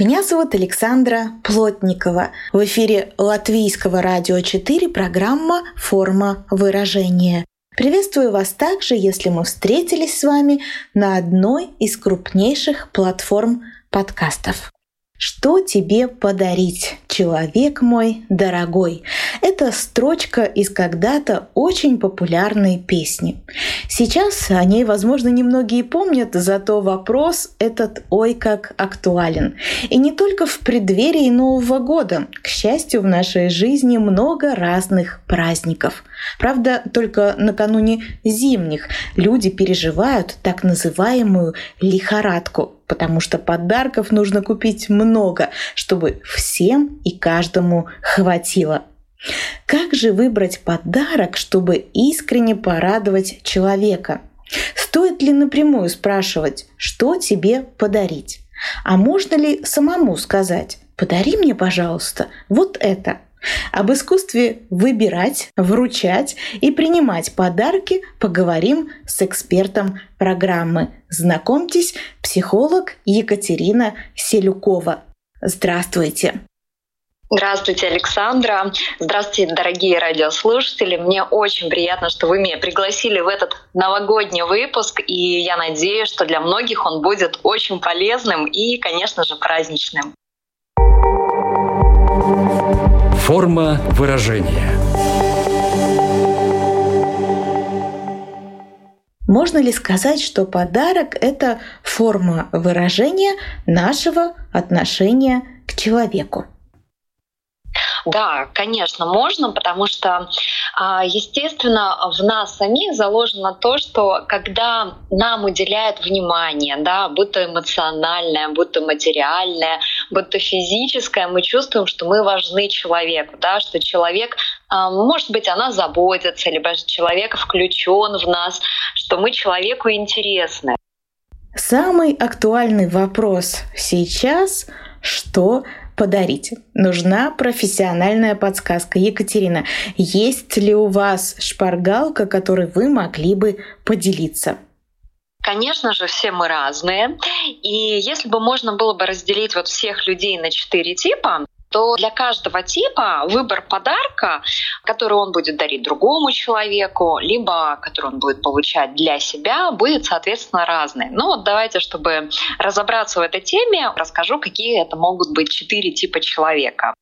Меня зовут Александра Плотникова. В эфире Латвийского радио 4 программа «Форма выражения». Приветствую вас также, если мы встретились с вами на одной из крупнейших платформ подкастов. Что тебе подарить, человек мой дорогой? Это строчка из когда-то очень популярной песни. Сейчас о ней, возможно, немногие помнят, зато вопрос этот ой как актуален. И не только в преддверии Нового года. К счастью, в нашей жизни много разных праздников. Правда, только накануне зимних люди переживают так называемую лихорадку, потому что подарков нужно купить много, чтобы всем и каждому хватило. Как же выбрать подарок, чтобы искренне порадовать человека? Стоит ли напрямую спрашивать, что тебе подарить? А можно ли самому сказать, подари мне, пожалуйста, вот это – об искусстве выбирать, вручать и принимать подарки поговорим с экспертом программы. Знакомьтесь, психолог Екатерина Селюкова. Здравствуйте! Здравствуйте, Александра. Здравствуйте, дорогие радиослушатели. Мне очень приятно, что вы меня пригласили в этот новогодний выпуск, и я надеюсь, что для многих он будет очень полезным и, конечно же, праздничным. Форма выражения. Можно ли сказать, что подарок — это форма выражения нашего отношения к человеку? Да, конечно, можно, потому что, а, естественно, в нас самих заложено то, что когда нам уделяют внимание, да, будь то эмоциональное, будь то материальное, то физическое, мы чувствуем, что мы важны человеку, да, что человек, а, может быть, она заботится, либо человек включен в нас, что мы человеку интересны. Самый актуальный вопрос сейчас, что подарить. Нужна профессиональная подсказка. Екатерина, есть ли у вас шпаргалка, которой вы могли бы поделиться? Конечно же, все мы разные. И если бы можно было бы разделить вот всех людей на четыре типа, то для каждого типа выбор подарка, который он будет дарить другому человеку, либо который он будет получать для себя, будет, соответственно, разный. Ну вот давайте, чтобы разобраться в этой теме, расскажу, какие это могут быть четыре типа человека.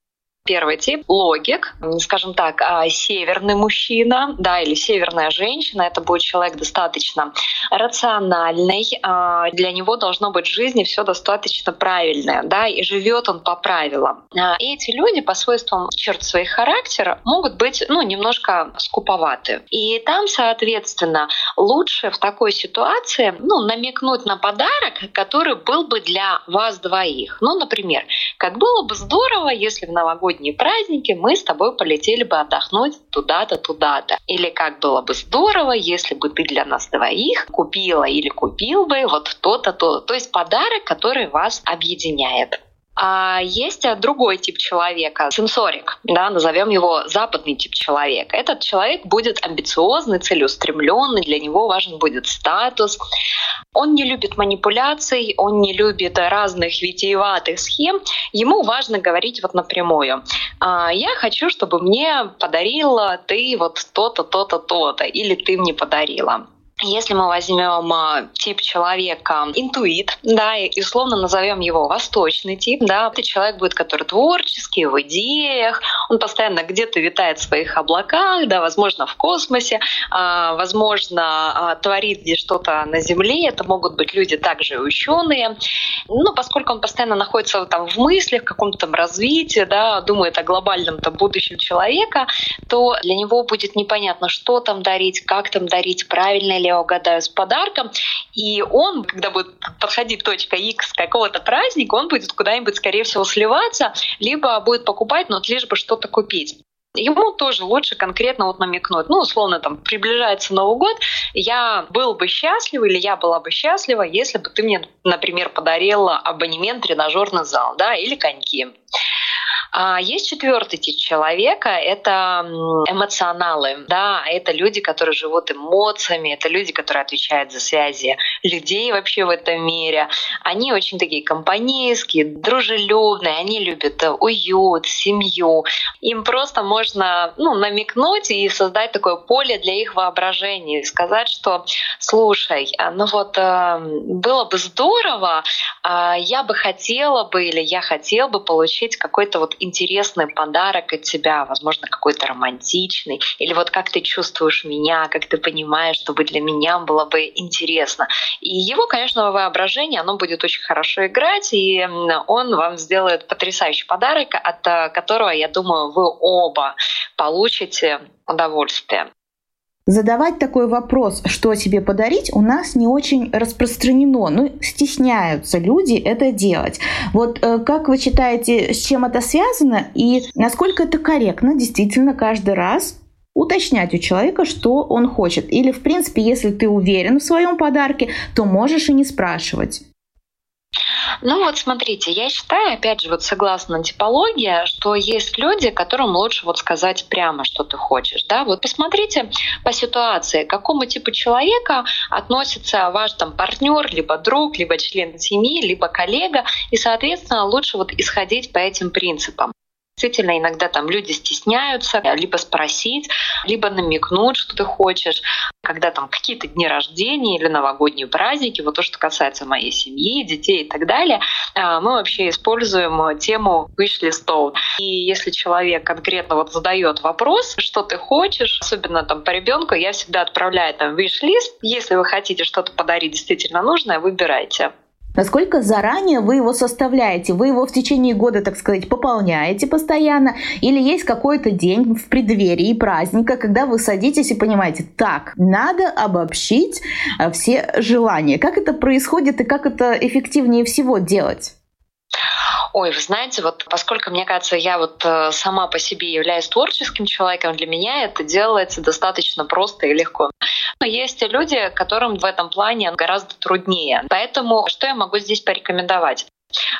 Первый тип — логик, скажем так, а, северный мужчина, да, или северная женщина. Это будет человек достаточно рациональный. А, для него должно быть в жизни все достаточно правильное, да, и живет он по правилам. А, и эти люди по свойствам черт своих характера могут быть, ну, немножко скуповаты. И там, соответственно, лучше в такой ситуации, ну, намекнуть на подарок, который был бы для вас двоих. Ну, например, как было бы здорово, если в новогодний новогодние праздники мы с тобой полетели бы отдохнуть туда-то, туда-то. Или как было бы здорово, если бы ты для нас двоих купила или купил бы вот то-то, то. То есть подарок, который вас объединяет. А есть э, другой тип человека, сенсорик, да, назовем его западный тип человека. Этот человек будет амбициозный, целеустремленный, для него важен будет статус. Он не любит манипуляций, он не любит разных витиеватых схем. Ему важно говорить вот напрямую. «А, я хочу, чтобы мне подарила ты вот то-то, то-то, то-то, или ты мне подарила. Если мы возьмем а, тип человека интуит, да, и условно назовем его восточный тип, да, это человек будет, который творческий, в идеях, он постоянно где-то витает в своих облаках, да, возможно, в космосе, а, возможно, а, творит здесь что-то на Земле, это могут быть люди также ученые. Но поскольку он постоянно находится там в мыслях, в каком-то там развитии, да, думает о глобальном там будущем человека, то для него будет непонятно, что там дарить, как там дарить, правильно ли я угадаю с подарком. И он, когда будет подходить точка X какого-то праздника, он будет куда-нибудь, скорее всего, сливаться, либо будет покупать, но лишь бы что-то купить ему тоже лучше конкретно вот намекнуть. Ну, условно, там, приближается Новый год, я был бы счастлив или я была бы счастлива, если бы ты мне, например, подарила абонемент в тренажерный зал, да, или коньки. А есть четвертый тип человека, это эмоционалы, да, это люди, которые живут эмоциями, это люди, которые отвечают за связи людей вообще в этом мире. Они очень такие компанейские, дружелюбные, они любят уют, семью. Им просто можно ну, намекнуть и создать такое поле для их воображения, и сказать, что, слушай, а, ну вот э, было бы здорово, а, я бы хотела бы или я хотел бы получить какой-то вот интересный подарок от тебя, возможно, какой-то романтичный, или вот как ты чувствуешь меня, как ты понимаешь, чтобы для меня было бы интересно. И его, конечно, воображение, оно будет очень хорошо играть, и он вам сделает потрясающий подарок, от э, которого, я думаю, вы оба получите удовольствие. Задавать такой вопрос, что тебе подарить, у нас не очень распространено. Ну, стесняются люди это делать. Вот э, как вы считаете, с чем это связано и насколько это корректно действительно каждый раз уточнять у человека, что он хочет. Или, в принципе, если ты уверен в своем подарке, то можешь и не спрашивать. Ну вот смотрите, я считаю, опять же, вот согласно типологии, что есть люди, которым лучше вот сказать прямо, что ты хочешь. Да? Вот посмотрите по ситуации, к какому типу человека относится ваш там партнер, либо друг, либо член семьи, либо коллега, и, соответственно, лучше вот исходить по этим принципам. Действительно, иногда там люди стесняются либо спросить, либо намекнуть, что ты хочешь. Когда там какие-то дни рождения или новогодние праздники, вот то, что касается моей семьи, детей и так далее, а, мы вообще используем тему wish-листов. И если человек конкретно вот задает вопрос, что ты хочешь, особенно там по ребенку, я всегда отправляю там wish-лист. Если вы хотите что-то подарить действительно нужное, выбирайте. Насколько заранее вы его составляете? Вы его в течение года, так сказать, пополняете постоянно? Или есть какой-то день в преддверии праздника, когда вы садитесь и понимаете, так, надо обобщить э, все желания. Как это происходит и как это эффективнее всего делать? Ой, вы знаете, вот поскольку, мне кажется, я вот э, сама по себе являюсь творческим человеком, для меня это делается достаточно просто и легко. Но есть люди, которым в этом плане гораздо труднее. Поэтому что я могу здесь порекомендовать?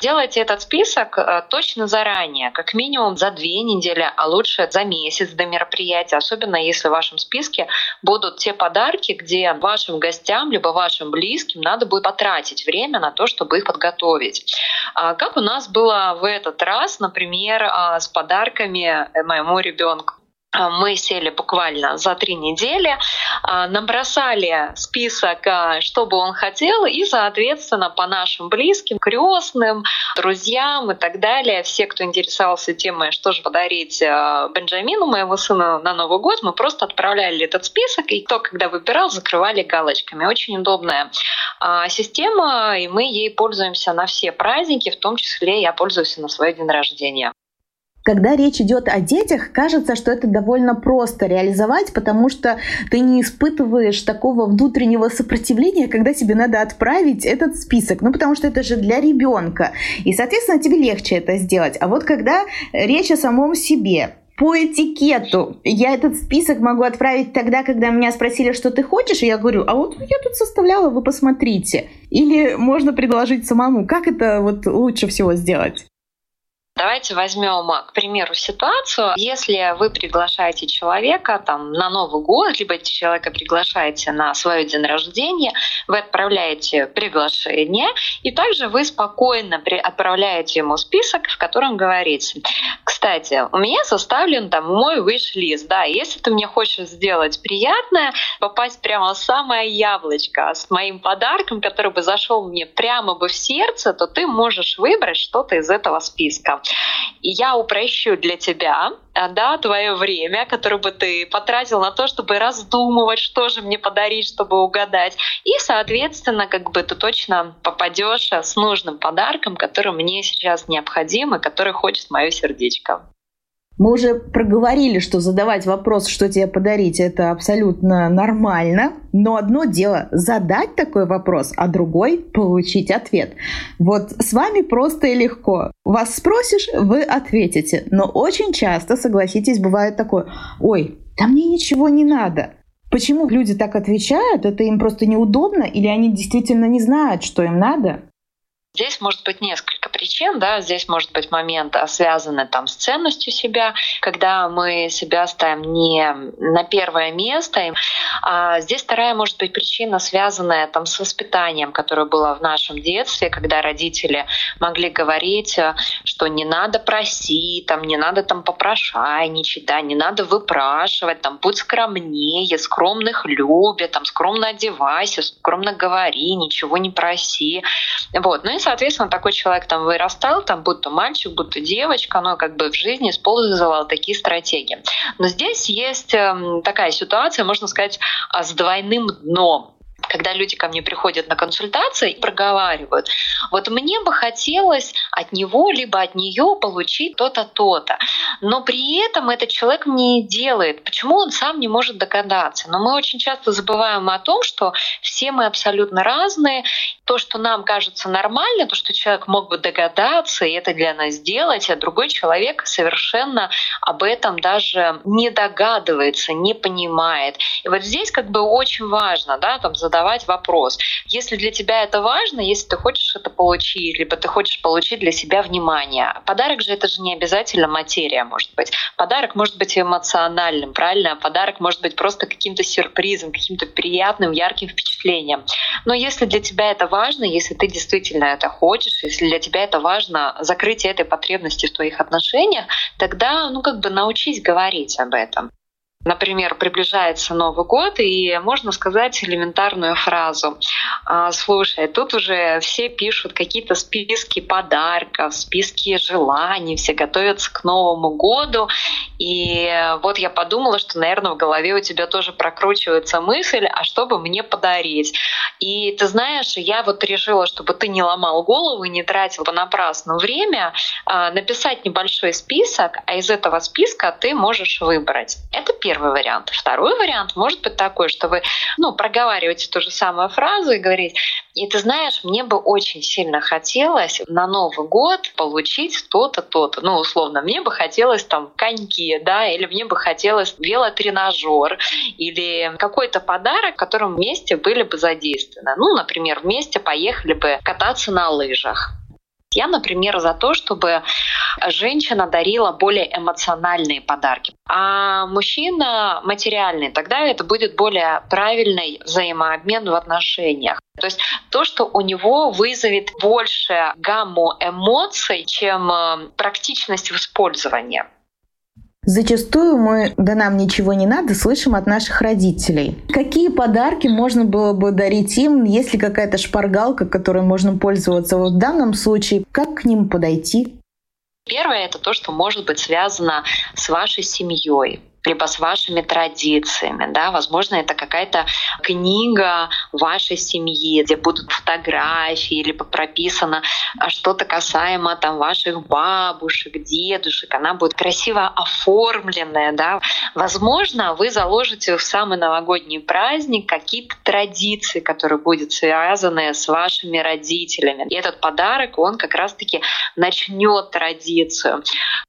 Делайте этот список э, точно заранее, как минимум за две недели, а лучше за месяц до мероприятия, особенно если в вашем списке будут те подарки, где вашим гостям либо вашим близким надо будет потратить время на то, чтобы их подготовить. А как у нас было в этот раз, например, а, с подарками моему ребенку. А, мы сели буквально за три недели, а, набросали список, а, что бы он хотел, и, соответственно, по нашим близким, крестным, друзьям и так далее, все, кто интересовался темой, что же подарить Бенджамину, моего сына, на Новый год, мы просто отправляли этот список, и кто когда выбирал, закрывали галочками. Очень удобная система, и мы ей пользуемся на все праздники, в том числе я пользуюсь на свой день рождения. Когда речь идет о детях, кажется, что это довольно просто реализовать, потому что ты не испытываешь такого внутреннего сопротивления, когда тебе надо отправить этот список. Ну, потому что это же для ребенка. И, соответственно, тебе легче это сделать. А вот когда речь о самом себе, по этикету. Я этот список могу отправить тогда, когда меня спросили, что ты хочешь, и я говорю, а вот я тут составляла, вы посмотрите. Или можно предложить самому. Как это вот лучше всего сделать? Давайте возьмем, к примеру, ситуацию. Если вы приглашаете человека там, на Новый год, либо человека приглашаете на свой день рождения, вы отправляете приглашение, и также вы спокойно отправляете ему список, в котором говорится, кстати, у меня составлен там мой wish-лист, да, если ты мне хочешь сделать приятное, попасть прямо в самое яблочко с моим подарком, который бы зашел мне прямо бы в сердце, то ты можешь выбрать что-то из этого списка. И я упрощу для тебя э, да, твое время, которое бы ты потратил на то, чтобы раздумывать, что же мне подарить, чтобы угадать. И, соответственно, как бы ты точно попадешь с нужным подарком, который мне сейчас необходим и который хочет мое сердечко. Мы уже проговорили, что задавать вопрос, что тебе подарить, это абсолютно нормально. Но одно дело задать такой вопрос, а другой получить ответ. Вот с вами просто и легко. Вас спросишь, вы ответите. Но очень часто, согласитесь, бывает такое, ой, да мне ничего не надо. Почему люди так отвечают? Это им просто неудобно или они действительно не знают, что им надо? Здесь может быть несколько причин, да, здесь может быть момент, а, связанный там с ценностью себя, когда мы себя ставим не на первое место. А здесь вторая может быть причина, связанная там с воспитанием, которое было в нашем детстве, когда родители могли говорить, э, что не надо просить, там, не надо там попрошайничать, да, не надо выпрашивать, там, будь скромнее, скромных любят, там, скромно одевайся, скромно говори, ничего не проси. Вот. Ну и соответственно, такой человек там вырастал, там будто мальчик, будто девочка, но как бы в жизни использовал такие стратегии. Но здесь есть эм, такая ситуация, можно сказать, а, с двойным дном когда люди ко мне приходят на консультации и проговаривают, вот мне бы хотелось от него либо от нее получить то-то, то-то. Но при этом этот человек не делает. Почему он сам не может догадаться? Но мы очень часто забываем о том, что все мы абсолютно разные. То, что нам кажется нормально, то, что человек мог бы догадаться и это для нас сделать, а другой человек совершенно об этом даже не догадывается, не понимает. И вот здесь как бы очень важно да, там, задавать вопрос. Если для тебя это важно, если ты хочешь это получить, либо ты хочешь получить для себя внимание. Подарок же это же не обязательно материя, может быть. Подарок может быть эмоциональным, правильно? Подарок может быть просто каким-то сюрпризом, каким-то приятным, ярким впечатлением. Но если для тебя это важно, если ты действительно это хочешь, если для тебя это важно закрытие этой потребности в твоих отношениях, тогда, ну, как бы научись говорить об этом. Например, приближается Новый год, и можно сказать элементарную фразу. «А, слушай, тут уже все пишут какие-то списки подарков, списки желаний, все готовятся к Новому году. И вот я подумала, что, наверное, в голове у тебя тоже прокручивается мысль, а что бы мне подарить? И ты знаешь, я вот решила, чтобы ты не ломал голову и не тратил понапрасну время, а, написать небольшой список, а из этого списка ты можешь выбрать. Это первое первый вариант. Второй вариант может быть такой, что вы ну, проговариваете ту же самую фразу и говорите, и ты знаешь, мне бы очень сильно хотелось на Новый год получить то-то, то-то. Ну, условно, мне бы хотелось там коньки, да, или мне бы хотелось велотренажер, или какой-то подарок, в котором вместе были бы задействованы. Ну, например, вместе поехали бы кататься на лыжах. Я, например, за то, чтобы женщина дарила более эмоциональные подарки, а мужчина материальный. Тогда это будет более правильный взаимообмен в отношениях. То есть то, что у него вызовет больше гамму эмоций, чем э, практичность в использовании. Зачастую мы «да нам ничего не надо» слышим от наших родителей. Какие подарки можно было бы дарить им, если какая-то шпаргалка, которой можно пользоваться вот в данном случае, как к ним подойти? Первое — это то, что может быть связано с вашей семьей либо с вашими традициями. Да? Возможно, это какая-то книга вашей семьи, где будут фотографии, либо прописано а, что-то касаемо там, ваших бабушек, дедушек. Она будет красиво оформленная. Да? Возможно, вы заложите в самый новогодний праздник какие-то традиции, которые будут связаны с вашими родителями. И этот подарок, он как раз-таки начнет традицию.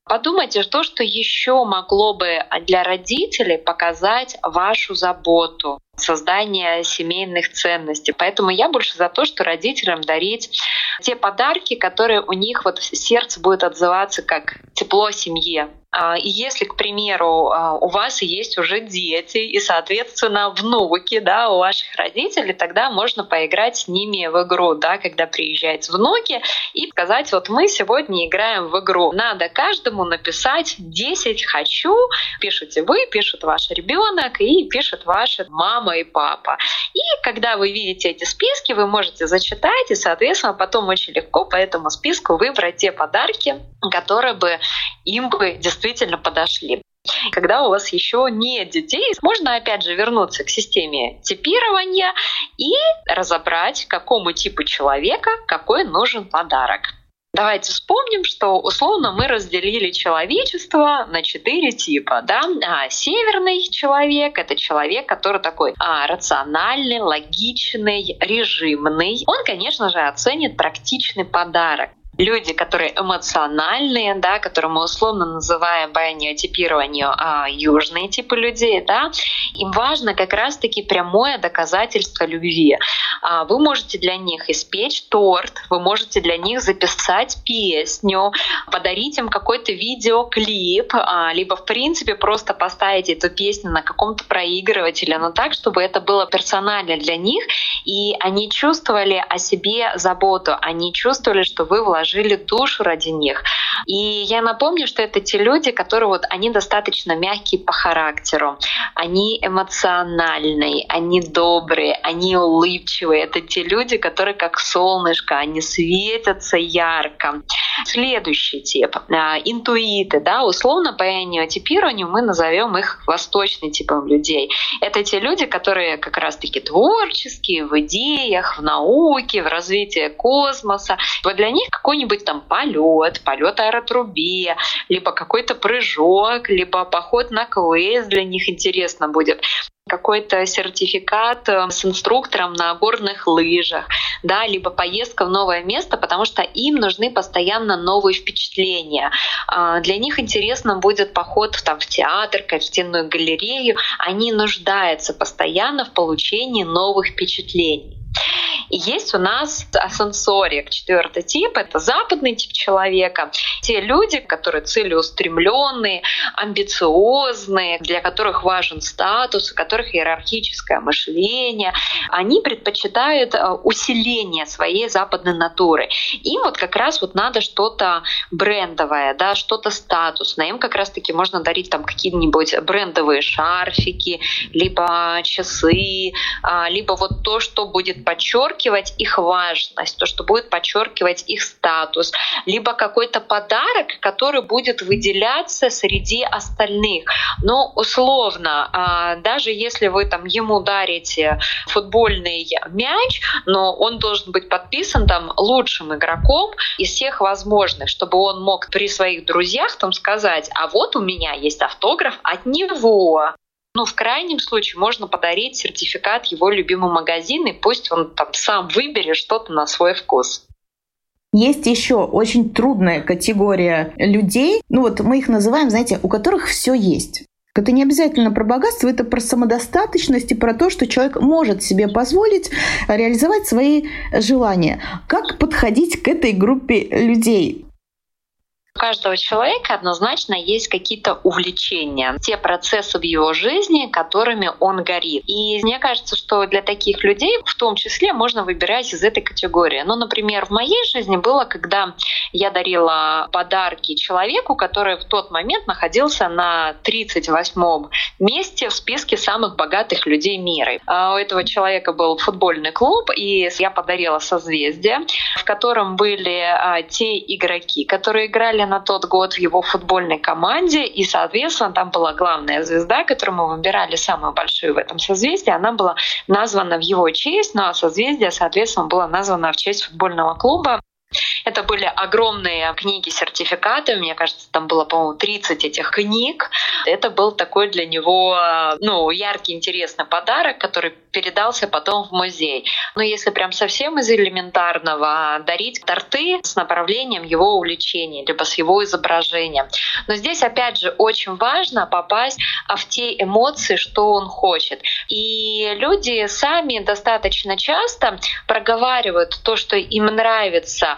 Подумайте, что, что еще могло бы для родителей показать вашу заботу, создание семейных ценностей. Поэтому я больше за то, что родителям дарить те подарки, которые у них вот сердце будет отзываться как тепло семье. А, и если, к примеру, а, у вас есть уже дети и, соответственно, внуки да, у ваших родителей, тогда можно поиграть с ними в игру, да, когда приезжают внуки, и сказать, вот мы сегодня играем в игру. Надо каждому написать 10 «хочу», пишете вы, пишет ваш ребенок и пишет ваша мама и папа. И когда вы видите эти списки, вы можете зачитать и, соответственно, потом очень легко по этому списку выбрать те подарки, которые бы им бы действительно подошли. Когда у вас еще нет детей, можно опять же вернуться к системе типирования и разобрать, какому типу человека какой нужен подарок. Давайте вспомним, что условно мы разделили человечество на четыре типа. Да? А, северный человек — это человек, который такой а, рациональный, логичный, режимный. Он, конечно же, оценит практичный подарок люди, которые эмоциональные, да, которые мы условно называем по неотипированию а, южные типы людей, да, им важно как раз-таки прямое доказательство любви. А, вы можете для них испечь торт, вы можете для них записать песню, подарить им какой-то видеоклип, а, либо в принципе просто поставить эту песню на каком-то проигрывателе, но так, чтобы это было персонально для них, и они чувствовали о себе заботу, они чувствовали, что вы вложили душу ради них. И я напомню, что это те люди, которые вот они достаточно мягкие по характеру, они эмоциональные, они добрые, они улыбчивые. Это те люди, которые как солнышко, они светятся ярко. Следующий тип — интуиты. Да? Условно по энеотипированию мы назовем их восточным типом людей. Это те люди, которые как раз-таки творческие в идеях, в науке, в развитии космоса. Вот для них какой какой-нибудь там полет, полет аэротрубе, либо какой-то прыжок, либо поход на квест для них интересно будет какой-то сертификат э, с инструктором на горных лыжах, да, либо поездка в новое место, потому что им нужны постоянно новые впечатления. А, для них интересно будет поход там, в театр, картинную галерею. Они нуждаются постоянно в получении новых впечатлений. И есть у нас асенсорик, четвертый тип, это западный тип человека. Те люди, которые целеустремленные, амбициозные, для которых важен статус, у которых иерархическое мышление, они предпочитают э, усиление своей западной натуры. Им вот как раз вот надо что-то брендовое, да, что-то статусное. Им как раз-таки можно дарить там какие-нибудь брендовые шарфики, либо часы, а, либо вот то, что будет подчеркивать их важность, то, что будет подчеркивать их статус, либо какой-то подарок, который будет выделяться среди остальных. Но условно, а, даже если вы там ему дарите футбольный мяч, но он должен быть подписан там лучшим игроком из всех возможных, чтобы он мог при своих друзьях там сказать, а вот у меня есть автограф от него. Ну, в крайнем случае можно подарить сертификат его любимому магазину, и пусть он там сам выберет что-то на свой вкус. Есть еще очень трудная категория людей, ну вот мы их называем, знаете, у которых все есть. Это не обязательно про богатство, это про самодостаточность и про то, что человек может себе позволить реализовать свои желания. Как подходить к этой группе людей? У каждого человека однозначно есть какие-то увлечения, те процессы в его жизни, которыми он горит. И мне кажется, что для таких людей в том числе можно выбирать из этой категории. Ну, например, в моей жизни было, когда я дарила подарки человеку, который в тот момент находился на 38-м месте в списке самых богатых людей мира. А у этого человека был футбольный клуб, и я подарила созвездие, в котором были а, те игроки, которые играли на тот год в его футбольной команде, и, соответственно, там была главная звезда, которую мы выбирали самую большую в этом созвездии, она была названа в его честь, ну а созвездие, соответственно, было названо в честь футбольного клуба. Это были огромные книги, сертификаты. Мне кажется, там было, по-моему, 30 этих книг. Это был такой для него ну, яркий, интересный подарок, который передался потом в музей. Но если прям совсем из элементарного, дарить торты с направлением его увлечения, либо с его изображением. Но здесь, опять же, очень важно попасть в те эмоции, что он хочет. И люди сами достаточно часто проговаривают то, что им нравится,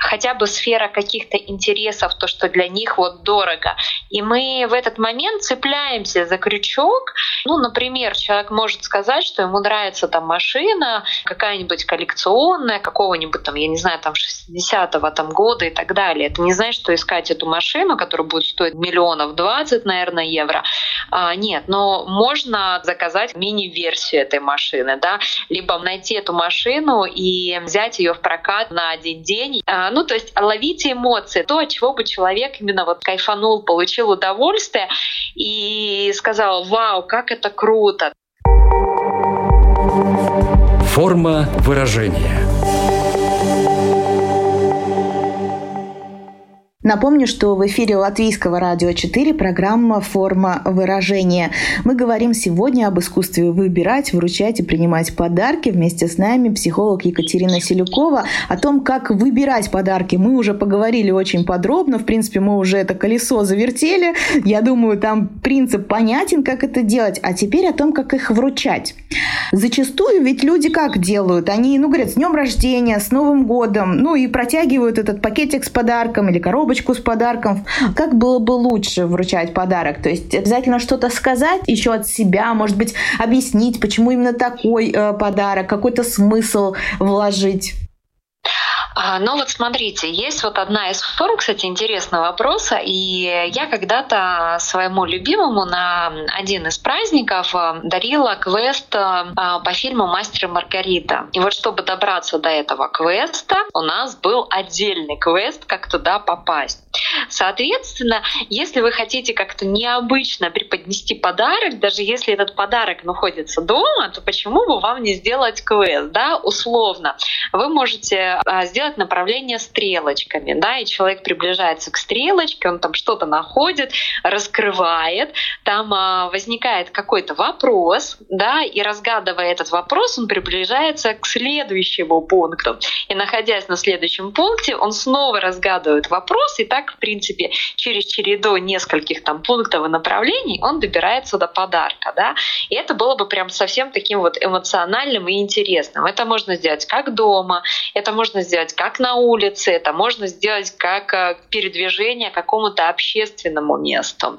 хотя бы сфера каких-то интересов, то, что для них вот дорого. И мы в этот момент цепляемся за крючок. Ну, например, человек может сказать, что ему нравится там машина какая-нибудь коллекционная, какого-нибудь там, я не знаю, там 60-го там года и так далее. Это не значит, что искать эту машину, которая будет стоить миллионов 20, наверное, евро. А, нет, но можно заказать мини-версию этой машины, да, либо найти эту машину и взять ее в прокат на один день а, ну, то есть ловите эмоции, то, от чего бы человек именно вот кайфанул, получил удовольствие и сказал, вау, как это круто. Форма выражения. Напомню, что в эфире Латвийского радио 4 программа «Форма выражения». Мы говорим сегодня об искусстве выбирать, вручать и принимать подарки. Вместе с нами психолог Екатерина Селюкова. О том, как выбирать подарки, мы уже поговорили очень подробно. В принципе, мы уже это колесо завертели. Я думаю, там принцип понятен, как это делать. А теперь о том, как их вручать. Зачастую ведь люди как делают? Они, ну, говорят, с днем рождения, с Новым годом, ну, и протягивают этот пакетик с подарком или коробку коробочку с подарком. Как было бы лучше вручать подарок? То есть обязательно что-то сказать еще от себя, может быть, объяснить, почему именно такой э, подарок, какой-то смысл вложить. А, ну вот смотрите, есть вот одна из форм, кстати, интересного вопроса, и я когда-то своему любимому на один из праздников э, дарила квест э, по фильму «Мастер и Маргарита». И вот чтобы добраться до этого квеста, у нас был отдельный квест, как туда попасть. Соответственно, если вы хотите как-то необычно преподнести подарок, даже если этот подарок находится дома, то почему бы вам не сделать квест, да, условно. Вы можете а, сделать направление стрелочками, да, и человек приближается к стрелочке, он там что-то находит, раскрывает, там а, возникает какой-то вопрос, да, и разгадывая этот вопрос, он приближается к следующему пункту. И находясь на следующем пункте, он снова разгадывает вопрос, и так, в принципе, через череду нескольких там пунктов и направлений он добирается до подарка, да, и это было бы прям совсем таким вот эмоциональным и интересным. Это можно сделать как дома, это можно сделать как на улице, это можно сделать как э, передвижение к какому-то общественному месту.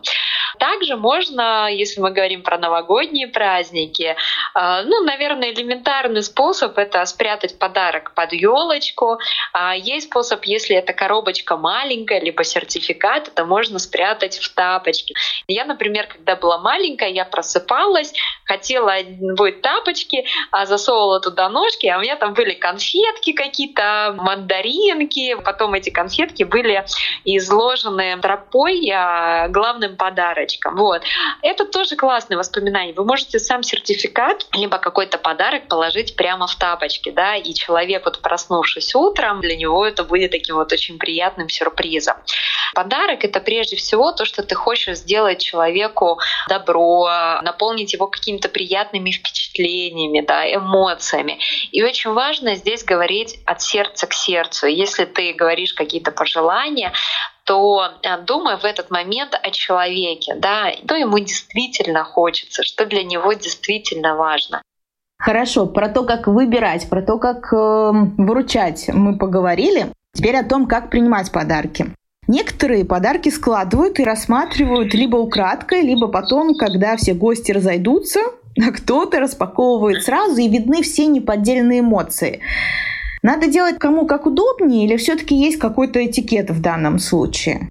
Также можно, если мы говорим про новогодние праздники, э, ну, наверное, элементарный способ — это спрятать подарок под елочку. А есть способ, если эта коробочка маленькая, либо сертификат, это можно спрятать в тапочки. Я, например, когда была маленькая, я просыпалась, хотела будет тапочки, а засовывала туда ножки, а у меня там были конфетки какие-то, мандаринки. Потом эти конфетки были изложены тропой а, главным подарочком. Вот. Это тоже классное воспоминание. Вы можете сам сертификат, либо какой-то подарок положить прямо в тапочки, да, и человек, вот проснувшись утром, для него это будет таким вот очень приятным сюрпризом. Подарок — это прежде всего то, что ты хочешь сделать человеку добро, наполнить его какими-то приятными впечатлениями, да, эмоциями. И очень важно здесь говорить от сердца к сердцу. Если ты говоришь какие-то пожелания, то э, думай в этот момент о человеке, да, что ему действительно хочется, что для него действительно важно. Хорошо, про то, как выбирать, про то, как э, выручать мы поговорили. Теперь о том, как принимать подарки. Некоторые подарки складывают и рассматривают либо украдкой, либо потом, когда все гости разойдутся, а кто-то распаковывает сразу, и видны все неподдельные эмоции. Надо делать кому как удобнее, или все-таки есть какой-то этикет в данном случае?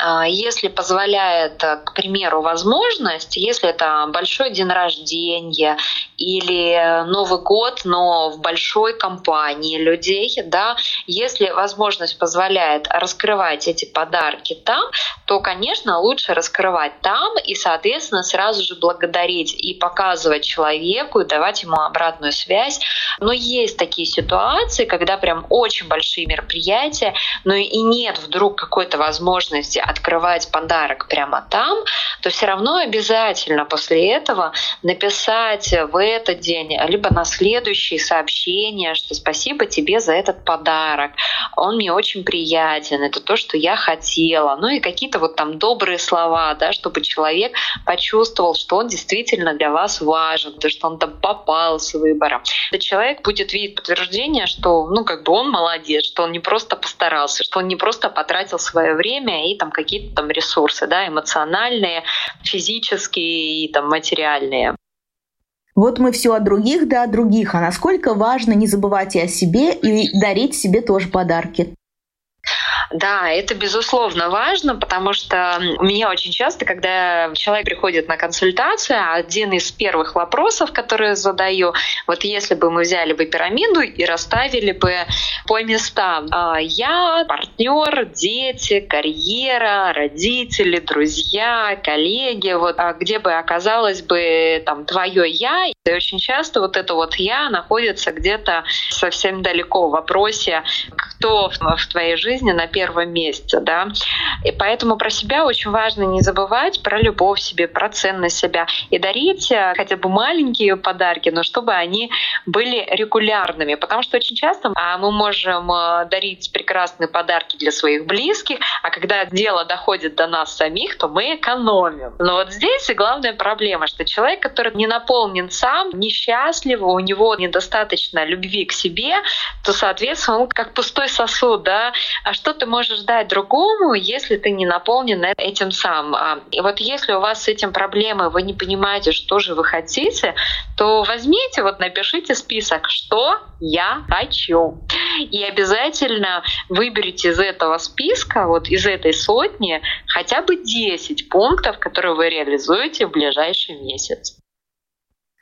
А, если позволяет, э, к примеру, возможность, если это большой день рождения или Новый год, но в большой компании людей, да, если возможность позволяет раскрывать эти подарки там, то, конечно, лучше раскрывать там и, соответственно, сразу же благодарить и показывать человеку, и давать ему обратную связь. Но есть такие ситуации, когда прям очень большие мероприятия, но и нет вдруг какой-то возможности открывать подарок прямо там, то все равно обязательно после этого написать в этот день, либо на следующий сообщение, что спасибо тебе за этот подарок, он мне очень приятен, это то, что я хотела, ну и какие-то вот там добрые слова, да, чтобы человек почувствовал, что он действительно для вас важен, то, что он там попал с выбором. Этот человек будет видеть подтверждение, что, ну, как бы он молодец, что он не просто постарался, что он не просто потратил свое время и там какие-то там ресурсы, да, эмоциональные, физические и там материальные. Вот мы все о других, да о других. А насколько важно не забывать и о себе, и дарить себе тоже подарки. Да, это безусловно важно, потому что у меня очень часто, когда человек приходит на консультацию, один из первых вопросов, которые задаю, вот если бы мы взяли бы пирамиду и расставили бы по местам, а, я, партнер, дети, карьера, родители, друзья, коллеги, вот а где бы оказалось бы там твое я, И очень часто вот это вот «я» находится где-то совсем далеко в вопросе, кто в твоей жизни на первом месте, да. И поэтому про себя очень важно не забывать про любовь себе, про ценность себя и дарить э, хотя бы маленькие подарки, но чтобы они были регулярными, потому что очень часто а, мы можем э, дарить прекрасные подарки для своих близких, а когда дело доходит до нас самих, то мы экономим. Но вот здесь и главная проблема, что человек, который не наполнен сам, несчастлив, у него недостаточно любви к себе, то, соответственно, он как пустой сосуд, да. А что ты можешь дать другому, если ты не наполнен этим сам? А, и вот если у вас с этим проблемы, вы не понимаете, что же вы хотите, то возьмите, вот напишите список, что я хочу. И обязательно выберите из этого списка, вот из этой сотни, хотя бы 10 пунктов, которые вы реализуете в ближайший месяц.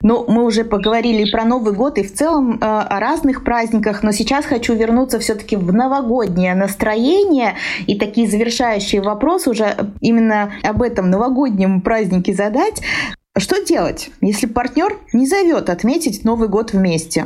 Ну, мы уже поговорили про Новый год и в целом э, о разных праздниках, но сейчас хочу вернуться все-таки в новогоднее настроение и такие завершающие вопросы уже именно об этом новогоднем празднике задать. Что делать, если партнер не зовет отметить Новый год вместе?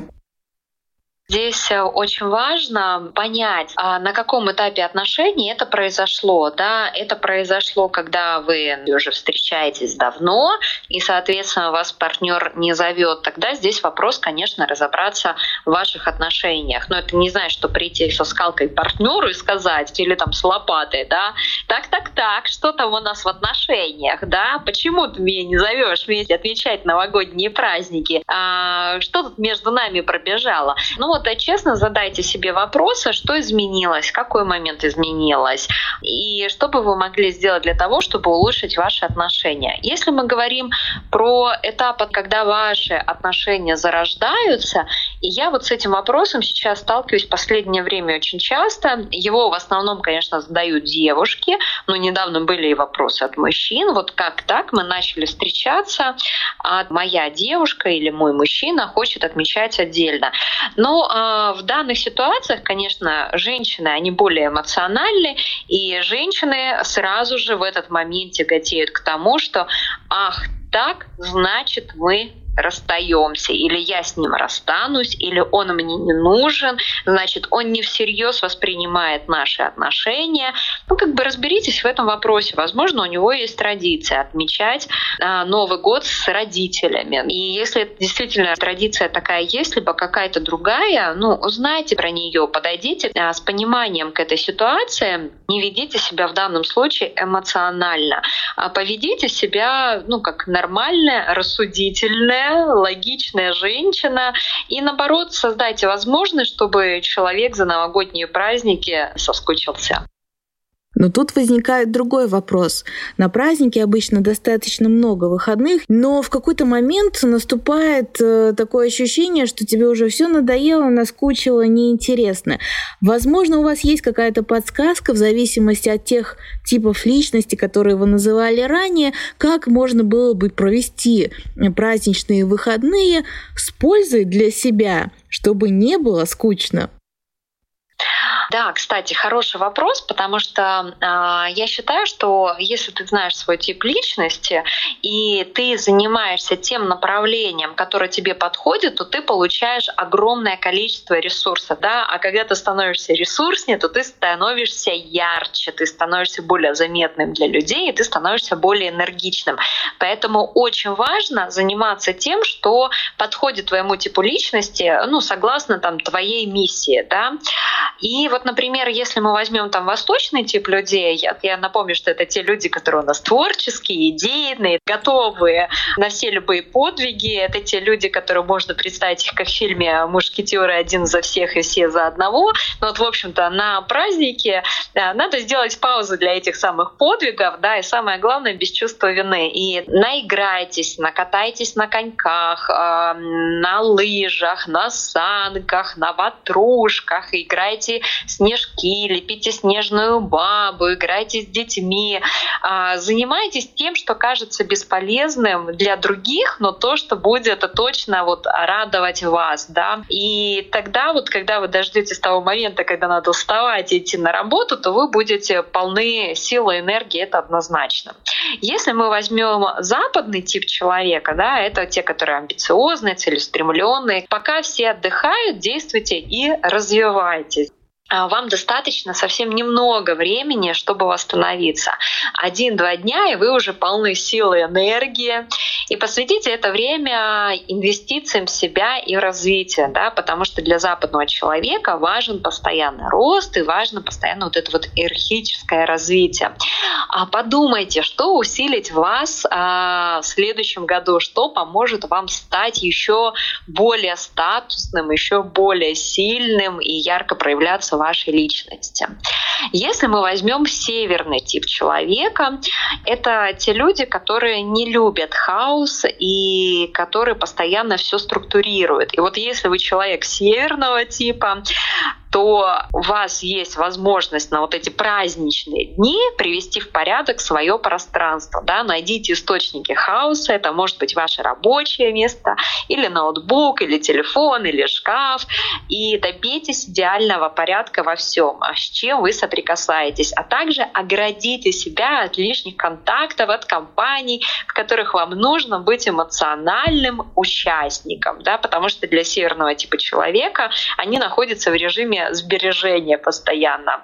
Здесь э, очень важно понять, а на каком этапе отношений это произошло. Да? Это произошло, когда вы уже встречаетесь давно, и, соответственно, вас партнер не зовет. Тогда здесь вопрос, конечно, разобраться в ваших отношениях. Но это не значит, что прийти со скалкой партнеру и сказать, или там с лопатой, да, так, так, так, что там у нас в отношениях, да, почему ты меня не зовешь вместе отмечать новогодние праздники, а, что тут между нами пробежало. Ну вот вот честно задайте себе вопросы, что изменилось, какой момент изменилось, и что бы вы могли сделать для того, чтобы улучшить ваши отношения. Если мы говорим про этап, когда ваши отношения зарождаются, и я вот с этим вопросом сейчас сталкиваюсь в последнее время очень часто. Его в основном, конечно, задают девушки, но недавно были и вопросы от мужчин. Вот как так мы начали встречаться, а моя девушка или мой мужчина хочет отмечать отдельно. Но э, в данных ситуациях, конечно, женщины, они более эмоциональны, и женщины сразу же в этот момент тяготеют к тому, что ах, так, значит, мы расстаемся, или я с ним расстанусь, или он мне не нужен, значит, он не всерьез воспринимает наши отношения. Ну, как бы разберитесь в этом вопросе. Возможно, у него есть традиция отмечать а, Новый год с родителями. И если действительно традиция такая есть, либо какая-то другая, ну, узнайте про нее, подойдите а, с пониманием к этой ситуации, не ведите себя в данном случае эмоционально, а поведите себя, ну, как нормальная, рассудительная, логичная женщина. И наоборот, создайте возможность, чтобы человек за новогодние праздники соскучился. Но тут возникает другой вопрос. На празднике обычно достаточно много выходных, но в какой-то момент наступает э, такое ощущение, что тебе уже все надоело, наскучило, неинтересно. Возможно, у вас есть какая-то подсказка в зависимости от тех типов личности, которые вы называли ранее, как можно было бы провести праздничные выходные с пользой для себя, чтобы не было скучно. Да, кстати, хороший вопрос, потому что э, я считаю, что если ты знаешь свой тип личности и ты занимаешься тем направлением, которое тебе подходит, то ты получаешь огромное количество ресурсов, да, а когда ты становишься ресурснее, то ты становишься ярче, ты становишься более заметным для людей, и ты становишься более энергичным. Поэтому очень важно заниматься тем, что подходит твоему типу личности, ну, согласно там твоей миссии, да. И вот вот, например, если мы возьмем там восточный тип людей, я, я напомню, что это те люди, которые у нас творческие, идейные, готовые на все любые подвиги. Это те люди, которые можно представить их как в фильме «Мушкетеры один за всех и все за одного». Но вот, в общем-то, на празднике да, надо сделать паузу для этих самых подвигов, да, и самое главное, без чувства вины. И наиграйтесь, накатайтесь на коньках, э, на лыжах, на санках, на ватрушках, играйте снежки, лепите снежную бабу, играйте с детьми, а, занимайтесь тем, что кажется бесполезным для других, но то, что будет точно вот радовать вас, да. И тогда вот, когда вы дождетесь того момента, когда надо вставать и идти на работу, то вы будете полны силы, энергии, это однозначно. Если мы возьмем западный тип человека, да, это те, которые амбициозные, целеустремленные, пока все отдыхают, действуйте и развивайтесь. А, вам достаточно совсем немного времени, чтобы восстановиться. Один-два дня, и вы уже полны силы, энергии. И посвятите это время инвестициям в себя и в развитие, да, потому что для западного человека важен постоянный рост и важно постоянно вот это вот иерархическое развитие. А подумайте, что усилить вас а, в следующем году, что поможет вам стать еще более статусным, еще более сильным и ярко проявляться вашей личности. Если мы возьмем северный тип человека, это те люди, которые не любят хаос и которые постоянно все структурируют. И вот если вы человек северного типа, то у вас есть возможность на вот эти праздничные дни привести в порядок свое пространство. Да? Найдите источники хаоса, это может быть ваше рабочее место, или ноутбук, или телефон, или шкаф, и добейтесь идеального порядка во всем, а с чем вы соприкасаетесь, а также оградите себя от лишних контактов, от компаний, в которых вам нужно быть эмоциональным участником, да? потому что для северного типа человека они находятся в режиме сбережения постоянно.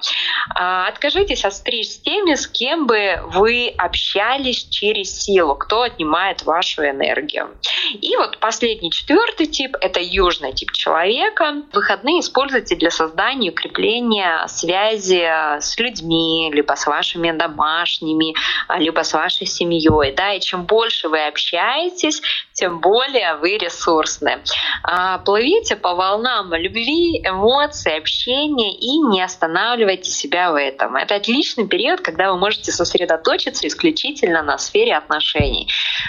А, откажитесь от встреч с теми, с кем бы вы общались через силу, кто отнимает вашу энергию. И вот последний, четвертый тип — это южный тип человека. Выходные используйте для создания и укрепления связи с людьми, либо с вашими домашними, либо с вашей семьей. Да? И чем больше вы общаетесь, тем более вы ресурсны. А, плывите по волнам любви, эмоций, общения и не останавливайте себя в этом. Это отличный период, когда вы можете сосредоточиться исключительно на сфере отношений.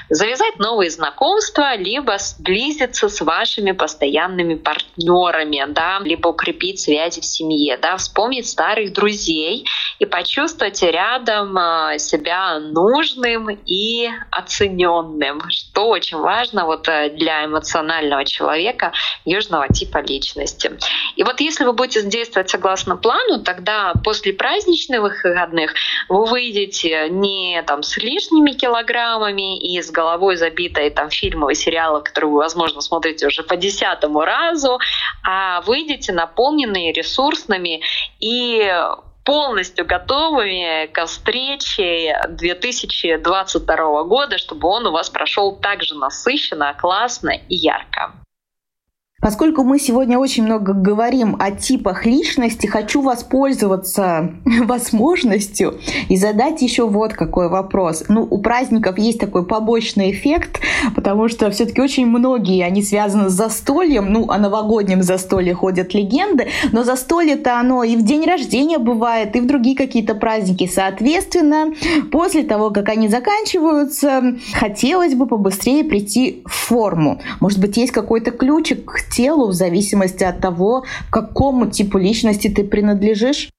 Завязать новые знакомства, либо сблизиться с вашими постоянными партнерами, да, либо укрепить связи в семье, да, вспомнить старых друзей и почувствовать рядом а, себя нужным и оцененным, что очень важно вот э, для эмоционального человека южного типа личности. И вот если вы будете будете действовать согласно плану, тогда после праздничных выходных вы выйдете не там с лишними килограммами и с головой забитой там фильмов и сериалов, которые вы, возможно, смотрите уже по десятому разу, а выйдете наполненные ресурсными и полностью готовыми к встрече 2022 года, чтобы он у вас прошел так же насыщенно, классно и ярко. Поскольку мы сегодня очень много говорим о типах личности, хочу воспользоваться возможностью и задать еще вот какой вопрос. Ну, у праздников есть такой побочный эффект, потому что все-таки очень многие, они связаны с застольем. Ну, о новогоднем застолье ходят легенды, но застолье-то оно и в день рождения бывает, и в другие какие-то праздники. Соответственно, после того, как они заканчиваются, хотелось бы побыстрее прийти в форму. Может быть, есть какой-то ключик к телу в зависимости от того, к какому типу личности ты принадлежишь?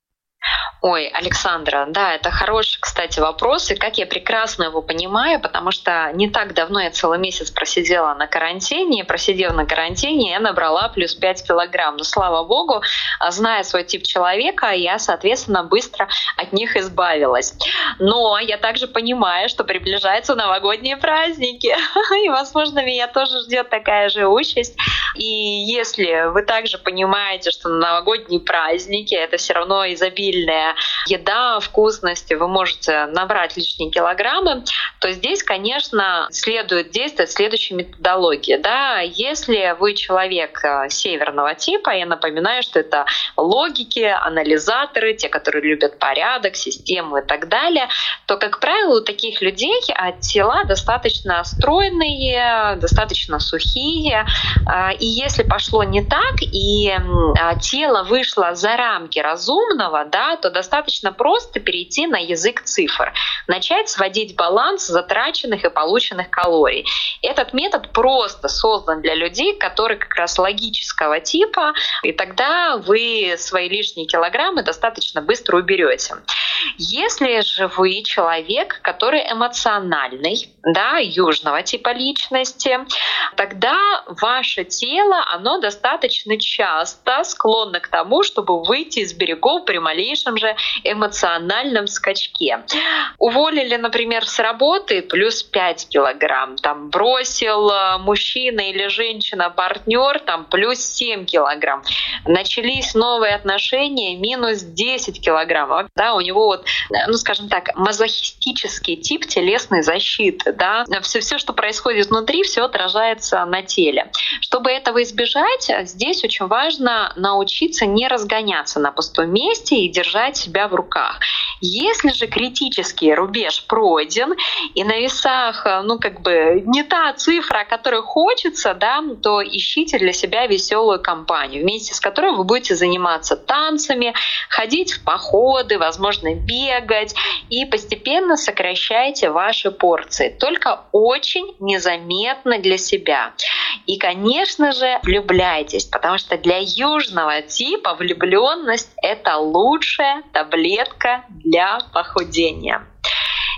Ой, Александра, да, это хороший, кстати, вопрос, и как я прекрасно его понимаю, потому что не так давно я целый месяц просидела на карантине, просидев на карантине, я набрала плюс 5 килограмм. Но, слава богу, зная свой тип человека, я, соответственно, быстро от них избавилась. Но я также понимаю, что приближаются новогодние праздники, и, возможно, меня тоже ждет такая же участь. И если вы также понимаете, что новогодние праздники — это все равно изобильное еда, вкусности, вы можете набрать лишние килограммы, то здесь, конечно, следует действовать следующей методологией. Да? Если вы человек э, северного типа, я напоминаю, что это логики, анализаторы, те, которые любят порядок, систему и так далее, то, как правило, у таких людей а, тела достаточно стройные, достаточно сухие. А, и если пошло не так, и а, тело вышло за рамки разумного, да, то достаточно просто перейти на язык цифр, начать сводить баланс затраченных и полученных калорий. Этот метод просто создан для людей, которые как раз логического типа, и тогда вы свои лишние килограммы достаточно быстро уберете. Если же вы человек, который эмоциональный, да, южного типа личности, тогда ваше тело, оно достаточно часто склонно к тому, чтобы выйти из берегов при малейшем же эмоциональном скачке. Уволили, например, с работы плюс 5 килограмм, там бросил э, мужчина или женщина партнер, там плюс 7 килограмм. Начались новые отношения, минус 10 килограмм. Да, у него вот, ну скажем так, мазохистический тип телесной защиты. Да? Все, все, что происходит внутри, все отражается на теле. Чтобы этого избежать, здесь очень важно научиться не разгоняться на пустом месте и держать себя в руках. Если же критический рубеж пройден, и на весах, ну, как бы не та цифра, которой хочется, да, то ищите для себя веселую компанию, вместе с которой вы будете заниматься танцами, ходить в походы, возможно, бегать, и постепенно сокращайте ваши порции. Только очень незаметно для себя. И, конечно же, влюбляйтесь, потому что для южного типа влюбленность это лучшая таблетка для похудения.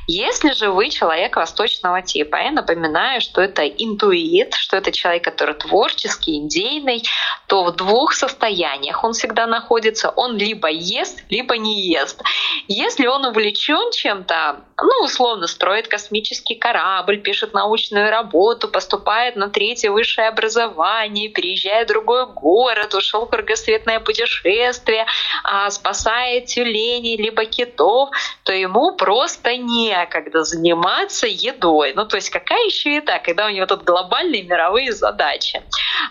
Если же вы человек восточного типа, я напоминаю, что это интуит, что это человек, который творческий, идейный, то в двух состояниях он всегда находится. Он либо ест, либо не ест. Если он увлечен чем-то, ну, условно, строит космический корабль, пишет научную работу, поступает на третье высшее образование, переезжает в другой город, ушел в кругосветное путешествие, а, спасает тюленей либо китов, то ему просто некогда заниматься едой. Ну, то есть какая еще еда, когда у него тут глобальные мировые задачи.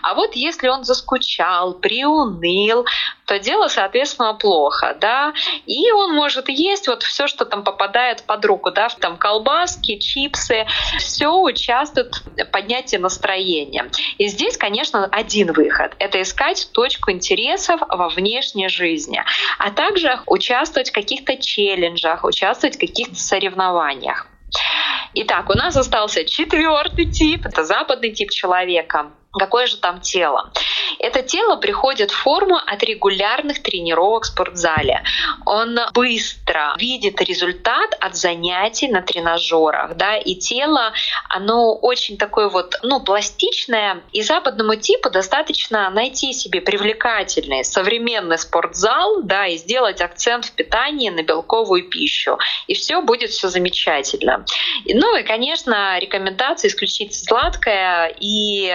А вот если он заскучал, приуныл, то дело, соответственно, плохо, да, и он может есть вот все, что там попадает под руку, да, там колбаски, чипсы, все участвует в поднятии настроения. И здесь, конечно, один выход — это искать точку интересов во внешней жизни, а также участвовать в каких-то челленджах, участвовать в каких-то соревнованиях. Итак, у нас остался четвертый тип, это западный тип человека. Какое же там тело? Это тело приходит в форму от регулярных тренировок в спортзале. Он быстро видит результат от занятий на тренажерах, да, и тело, оно очень такое вот, ну, пластичное, и западному типу достаточно найти себе привлекательный современный спортзал, да, и сделать акцент в питании на белковую пищу, и все будет все замечательно. Ну и, конечно, рекомендация исключить сладкое и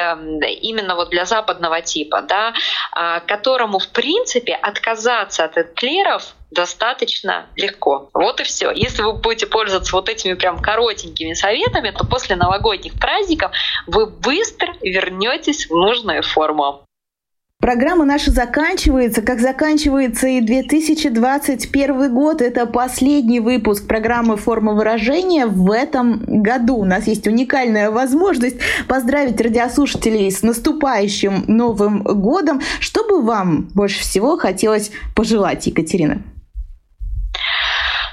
именно вот для западного типа, да, а, которому, в принципе, отказаться от эклеров достаточно легко. Вот и все. Если вы будете пользоваться вот этими прям коротенькими советами, то после новогодних праздников вы быстро вернетесь в нужную форму. Программа наша заканчивается, как заканчивается и 2021 год. Это последний выпуск программы «Форма выражения» в этом году. У нас есть уникальная возможность поздравить радиослушателей с наступающим Новым годом. Что бы вам больше всего хотелось пожелать, Екатерина?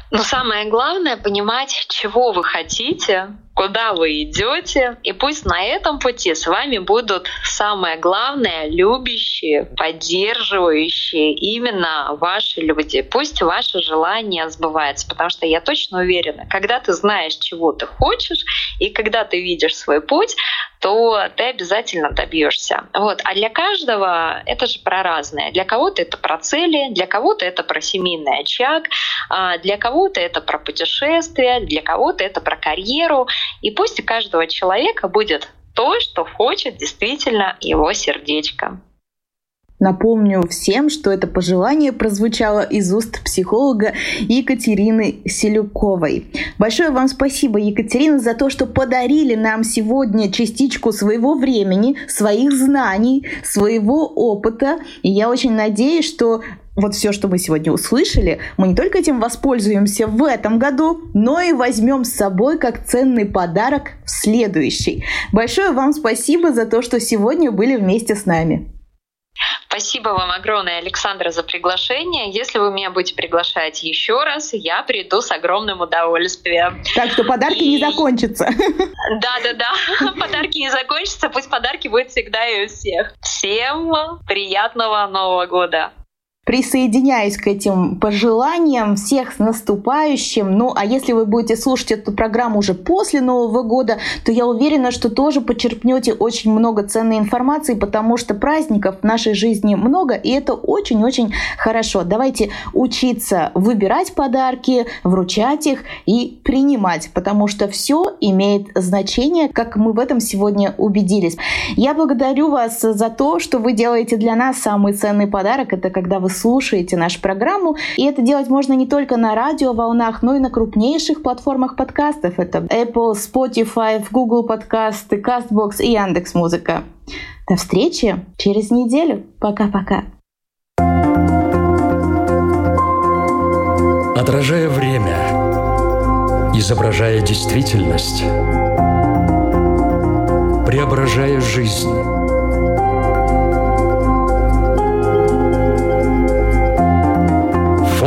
Но самое главное понимать, чего вы хотите, куда вы идете, и пусть на этом пути с вами будут самое главное любящие, поддерживающие именно ваши люди. Пусть ваше желание сбывается, потому что я точно уверена, когда ты знаешь, чего ты хочешь, и когда ты видишь свой путь, то ты обязательно добьешься. Вот. А для каждого это же про разное. Для кого-то это про цели, для кого-то это про семейный очаг, а для кого-то это про путешествия, для кого-то это про карьеру. И пусть у каждого человека будет то, что хочет действительно его сердечко. Напомню всем, что это пожелание прозвучало из уст психолога Екатерины Селюковой. Большое вам спасибо, Екатерина, за то, что подарили нам сегодня частичку своего времени, своих знаний, своего опыта. И я очень надеюсь, что вот все, что мы сегодня услышали, мы не только этим воспользуемся в этом году, но и возьмем с собой как ценный подарок в следующий. Большое вам спасибо за то, что сегодня были вместе с нами. Спасибо вам огромное, Александра, за приглашение. Если вы меня будете приглашать еще раз, я приду с огромным удовольствием. Так что подарки и... не закончатся. Да, да, да. Подарки не закончатся. Пусть подарки будут всегда и у всех. Всем приятного Нового года. Присоединяюсь к этим пожеланиям всех с наступающим. Ну, а если вы будете слушать эту программу уже после Нового года, то я уверена, что тоже почерпнете очень много ценной информации, потому что праздников в нашей жизни много, и это очень-очень хорошо. Давайте учиться выбирать подарки, вручать их и принимать, потому что все имеет значение, как мы в этом сегодня убедились. Я благодарю вас за то, что вы делаете для нас самый ценный подарок. Это когда вы слушаете нашу программу. И это делать можно не только на радиоволнах, но и на крупнейших платформах подкастов. Это Apple, Spotify, Google подкасты, CastBox и Яндекс Музыка. До встречи через неделю. Пока-пока. Отражая время, изображая действительность, преображая жизнь.